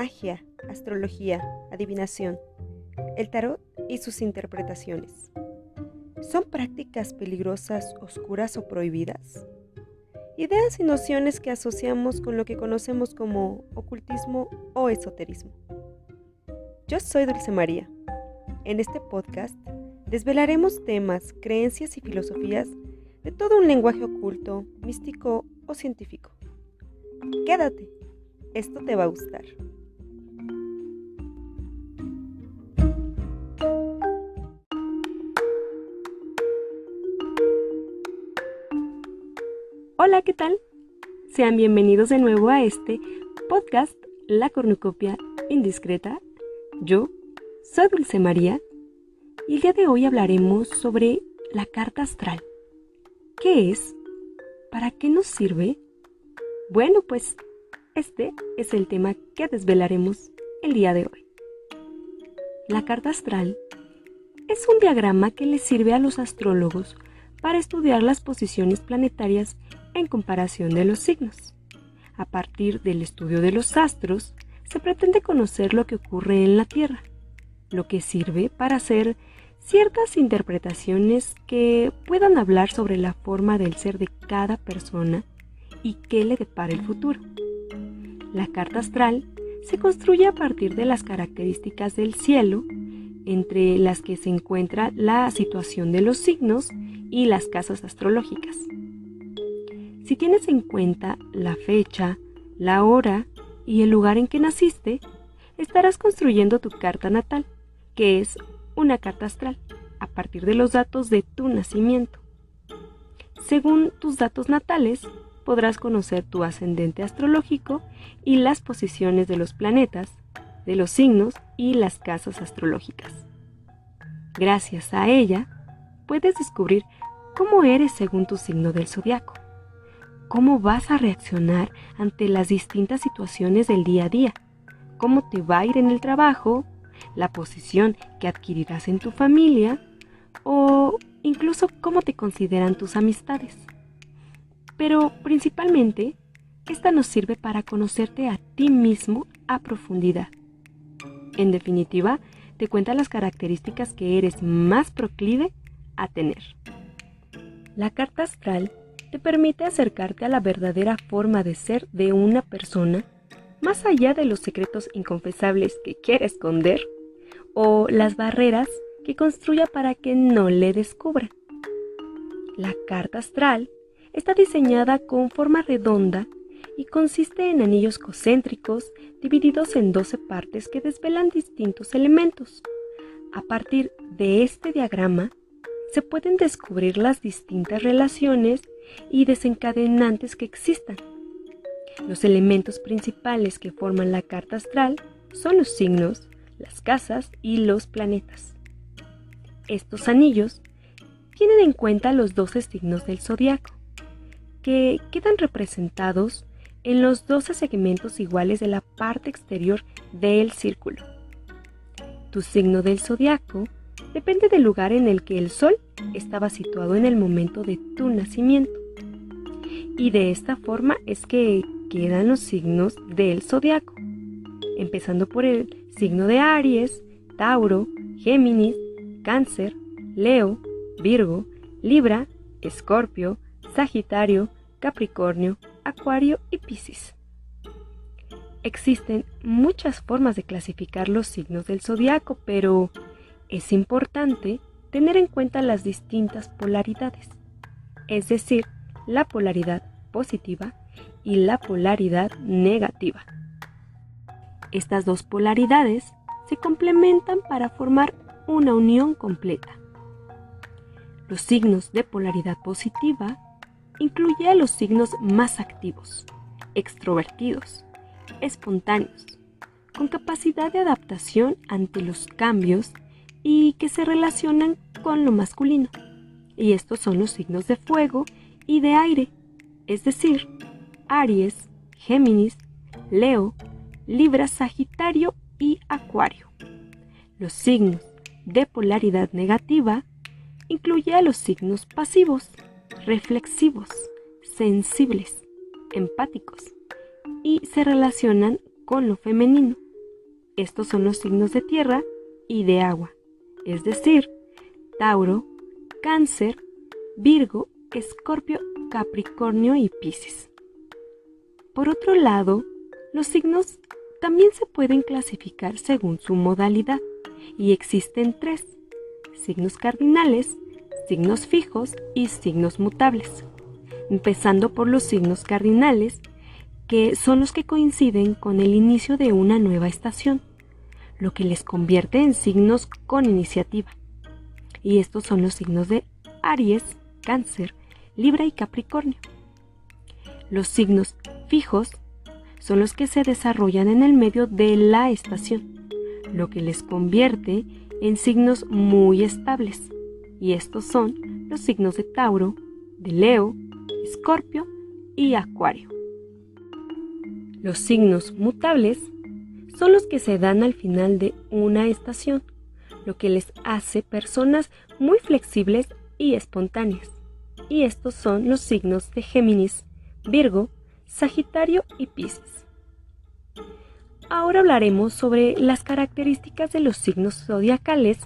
magia, astrología, adivinación, el tarot y sus interpretaciones. ¿Son prácticas peligrosas, oscuras o prohibidas? Ideas y nociones que asociamos con lo que conocemos como ocultismo o esoterismo. Yo soy Dulce María. En este podcast desvelaremos temas, creencias y filosofías de todo un lenguaje oculto, místico o científico. Quédate, esto te va a gustar. Hola, ¿qué tal? Sean bienvenidos de nuevo a este podcast La Cornucopia Indiscreta. Yo soy Dulce María y el día de hoy hablaremos sobre la carta astral. ¿Qué es? ¿Para qué nos sirve? Bueno, pues este es el tema que desvelaremos el día de hoy. La carta astral es un diagrama que le sirve a los astrólogos para estudiar las posiciones planetarias en comparación de los signos. A partir del estudio de los astros, se pretende conocer lo que ocurre en la Tierra, lo que sirve para hacer ciertas interpretaciones que puedan hablar sobre la forma del ser de cada persona y qué le depara el futuro. La carta astral se construye a partir de las características del cielo, entre las que se encuentra la situación de los signos y las casas astrológicas. Si tienes en cuenta la fecha, la hora y el lugar en que naciste, estarás construyendo tu carta natal, que es una carta astral, a partir de los datos de tu nacimiento. Según tus datos natales, podrás conocer tu ascendente astrológico y las posiciones de los planetas, de los signos y las casas astrológicas. Gracias a ella, puedes descubrir cómo eres según tu signo del zodiaco cómo vas a reaccionar ante las distintas situaciones del día a día, cómo te va a ir en el trabajo, la posición que adquirirás en tu familia o incluso cómo te consideran tus amistades. Pero principalmente, esta nos sirve para conocerte a ti mismo a profundidad. En definitiva, te cuenta las características que eres más proclive a tener. La carta astral te permite acercarte a la verdadera forma de ser de una persona, más allá de los secretos inconfesables que quiere esconder o las barreras que construya para que no le descubra. La carta astral está diseñada con forma redonda y consiste en anillos concéntricos divididos en 12 partes que desvelan distintos elementos. A partir de este diagrama se pueden descubrir las distintas relaciones y desencadenantes que existan. Los elementos principales que forman la carta astral son los signos, las casas y los planetas. Estos anillos tienen en cuenta los 12 signos del zodiaco, que quedan representados en los 12 segmentos iguales de la parte exterior del círculo. Tu signo del zodiaco depende del lugar en el que el Sol estaba situado en el momento de tu nacimiento. Y de esta forma es que quedan los signos del zodiaco, empezando por el signo de Aries, Tauro, Géminis, Cáncer, Leo, Virgo, Libra, Escorpio, Sagitario, Capricornio, Acuario y Piscis. Existen muchas formas de clasificar los signos del zodiaco, pero es importante tener en cuenta las distintas polaridades, es decir, la polaridad positiva y la polaridad negativa. Estas dos polaridades se complementan para formar una unión completa. Los signos de polaridad positiva incluyen a los signos más activos, extrovertidos, espontáneos, con capacidad de adaptación ante los cambios y que se relacionan con lo masculino. Y estos son los signos de fuego y de aire, es decir, Aries, Géminis, Leo, Libra, Sagitario y Acuario. Los signos de polaridad negativa incluye a los signos pasivos, reflexivos, sensibles, empáticos y se relacionan con lo femenino, Estos son los signos de tierra y de agua, es decir, Tauro, Cáncer, Virgo, Escorpio, Capricornio y Piscis. Por otro lado, los signos también se pueden clasificar según su modalidad y existen tres, signos cardinales, signos fijos y signos mutables. Empezando por los signos cardinales, que son los que coinciden con el inicio de una nueva estación, lo que les convierte en signos con iniciativa. Y estos son los signos de Aries, Cáncer, Libra y Capricornio. Los signos fijos son los que se desarrollan en el medio de la estación, lo que les convierte en signos muy estables. Y estos son los signos de Tauro, de Leo, Escorpio y Acuario. Los signos mutables son los que se dan al final de una estación, lo que les hace personas muy flexibles y espontáneas. Y estos son los signos de Géminis, Virgo, Sagitario y Piscis. Ahora hablaremos sobre las características de los signos zodiacales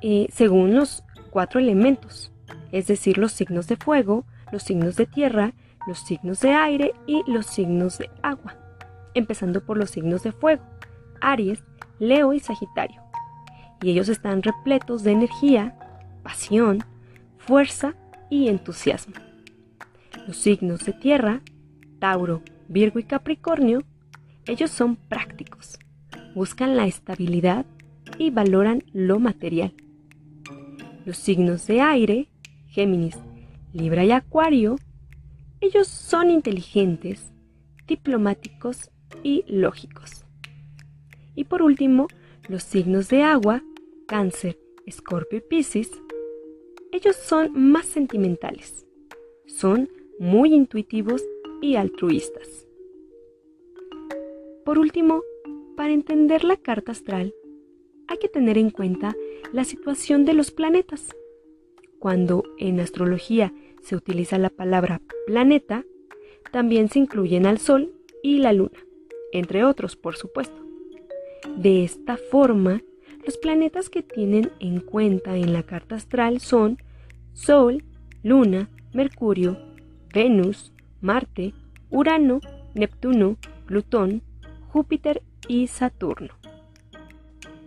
eh, según los cuatro elementos, es decir, los signos de fuego, los signos de tierra, los signos de aire y los signos de agua. Empezando por los signos de fuego, Aries, Leo y Sagitario. Y ellos están repletos de energía, pasión, fuerza y entusiasmo. Los signos de tierra, Tauro, Virgo y Capricornio, ellos son prácticos, buscan la estabilidad y valoran lo material. Los signos de aire, Géminis, Libra y Acuario, ellos son inteligentes, diplomáticos y lógicos. Y por último, los signos de agua, Cáncer, Escorpio y Piscis, ellos son más sentimentales, son muy intuitivos y altruistas. Por último, para entender la carta astral, hay que tener en cuenta la situación de los planetas. Cuando en astrología se utiliza la palabra planeta, también se incluyen al Sol y la Luna, entre otros, por supuesto. De esta forma, los planetas que tienen en cuenta en la carta astral son Sol, Luna, Mercurio, Venus, Marte, Urano, Neptuno, Plutón, Júpiter y Saturno.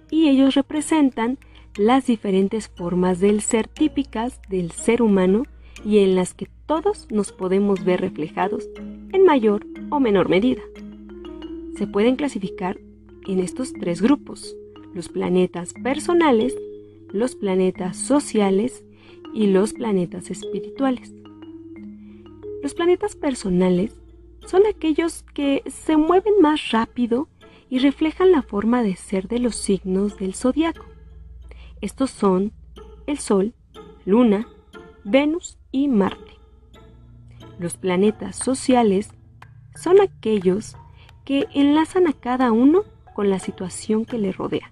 Y ellos representan las diferentes formas del ser típicas del ser humano y en las que todos nos podemos ver reflejados en mayor o menor medida. Se pueden clasificar en estos tres grupos, los planetas personales, los planetas sociales y los planetas espirituales. Los planetas personales son aquellos que se mueven más rápido y reflejan la forma de ser de los signos del zodiaco. Estos son el Sol, Luna, Venus y Marte. Los planetas sociales son aquellos que enlazan a cada uno con la situación que le rodea.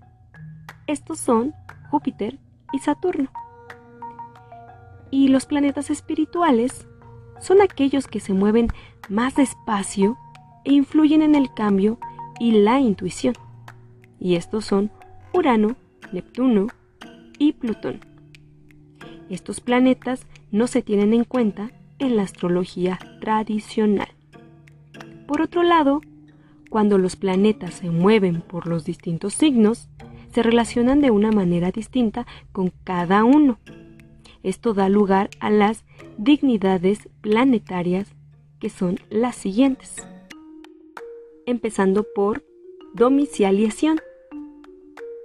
Estos son Júpiter y Saturno. Y los planetas espirituales son aquellos que se mueven más despacio e influyen en el cambio y la intuición. Y estos son Urano, Neptuno y Plutón. Estos planetas no se tienen en cuenta en la astrología tradicional. Por otro lado, cuando los planetas se mueven por los distintos signos, se relacionan de una manera distinta con cada uno. Esto da lugar a las dignidades planetarias que son las siguientes. Empezando por domiciliación.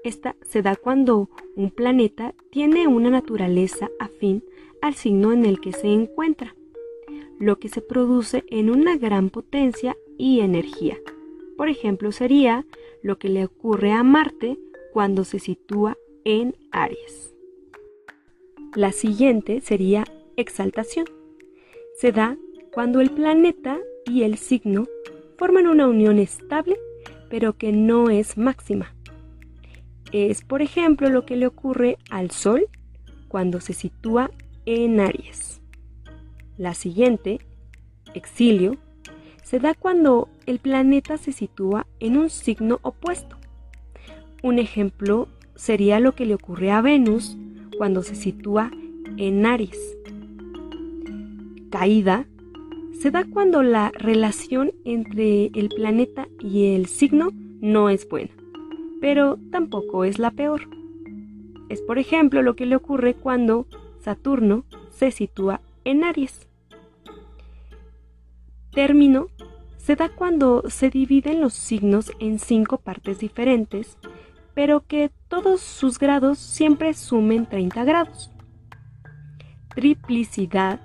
Esta se da cuando un planeta tiene una naturaleza afín al signo en el que se encuentra, lo que se produce en una gran potencia y energía. Por ejemplo, sería lo que le ocurre a Marte cuando se sitúa en Aries. La siguiente sería exaltación. Se da cuando el planeta y el signo forman una unión estable pero que no es máxima. Es, por ejemplo, lo que le ocurre al Sol cuando se sitúa en Aries. La siguiente, exilio, se da cuando el planeta se sitúa en un signo opuesto. Un ejemplo sería lo que le ocurre a Venus cuando se sitúa en Aries. Caída se da cuando la relación entre el planeta y el signo no es buena, pero tampoco es la peor. Es por ejemplo lo que le ocurre cuando Saturno se sitúa en Aries. Término se da cuando se dividen los signos en cinco partes diferentes, pero que todos sus grados siempre sumen 30 grados. Triplicidad,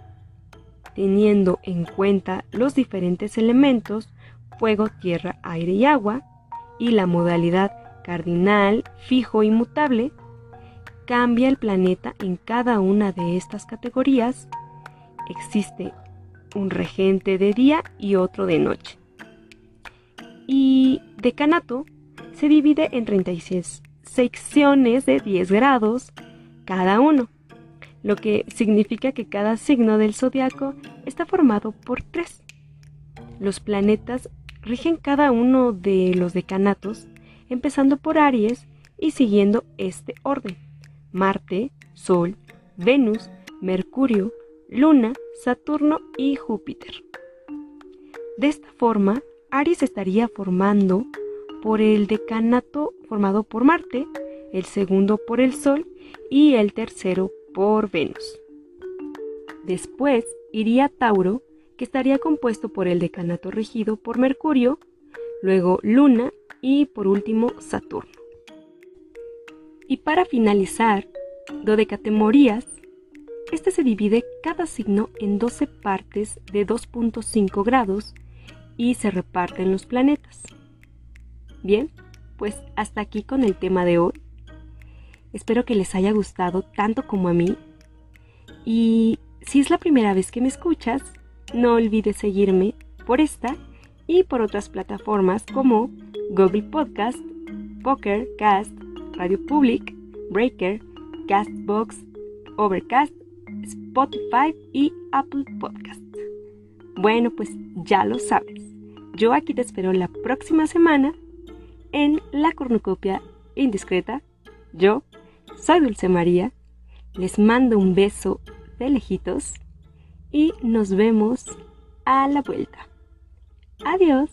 teniendo en cuenta los diferentes elementos fuego, tierra, aire y agua, y la modalidad cardinal, fijo y mutable, cambia el planeta en cada una de estas categorías. Existe un regente de día y otro de noche. Y decanato se divide en 36 secciones de 10 grados cada uno, lo que significa que cada signo del zodiaco está formado por tres. Los planetas rigen cada uno de los decanatos, empezando por Aries y siguiendo este orden. Marte, Sol, Venus, Mercurio, Luna, Saturno y Júpiter. De esta forma, Aries estaría formando por el decanato formado por Marte, el segundo por el Sol y el tercero por Venus. Después iría Tauro, que estaría compuesto por el decanato regido por Mercurio, luego Luna y por último Saturno. Y para finalizar, dodecatemorías este se divide cada signo en 12 partes de 2.5 grados y se reparten los planetas. Bien, pues hasta aquí con el tema de hoy. Espero que les haya gustado tanto como a mí. Y si es la primera vez que me escuchas, no olvides seguirme por esta y por otras plataformas como Google Podcast, Poker Cast, Radio Public, Breaker, Castbox, Overcast Spotify y Apple Podcast. Bueno, pues ya lo sabes. Yo aquí te espero la próxima semana en la cornucopia indiscreta. Yo soy Dulce María. Les mando un beso de lejitos y nos vemos a la vuelta. Adiós.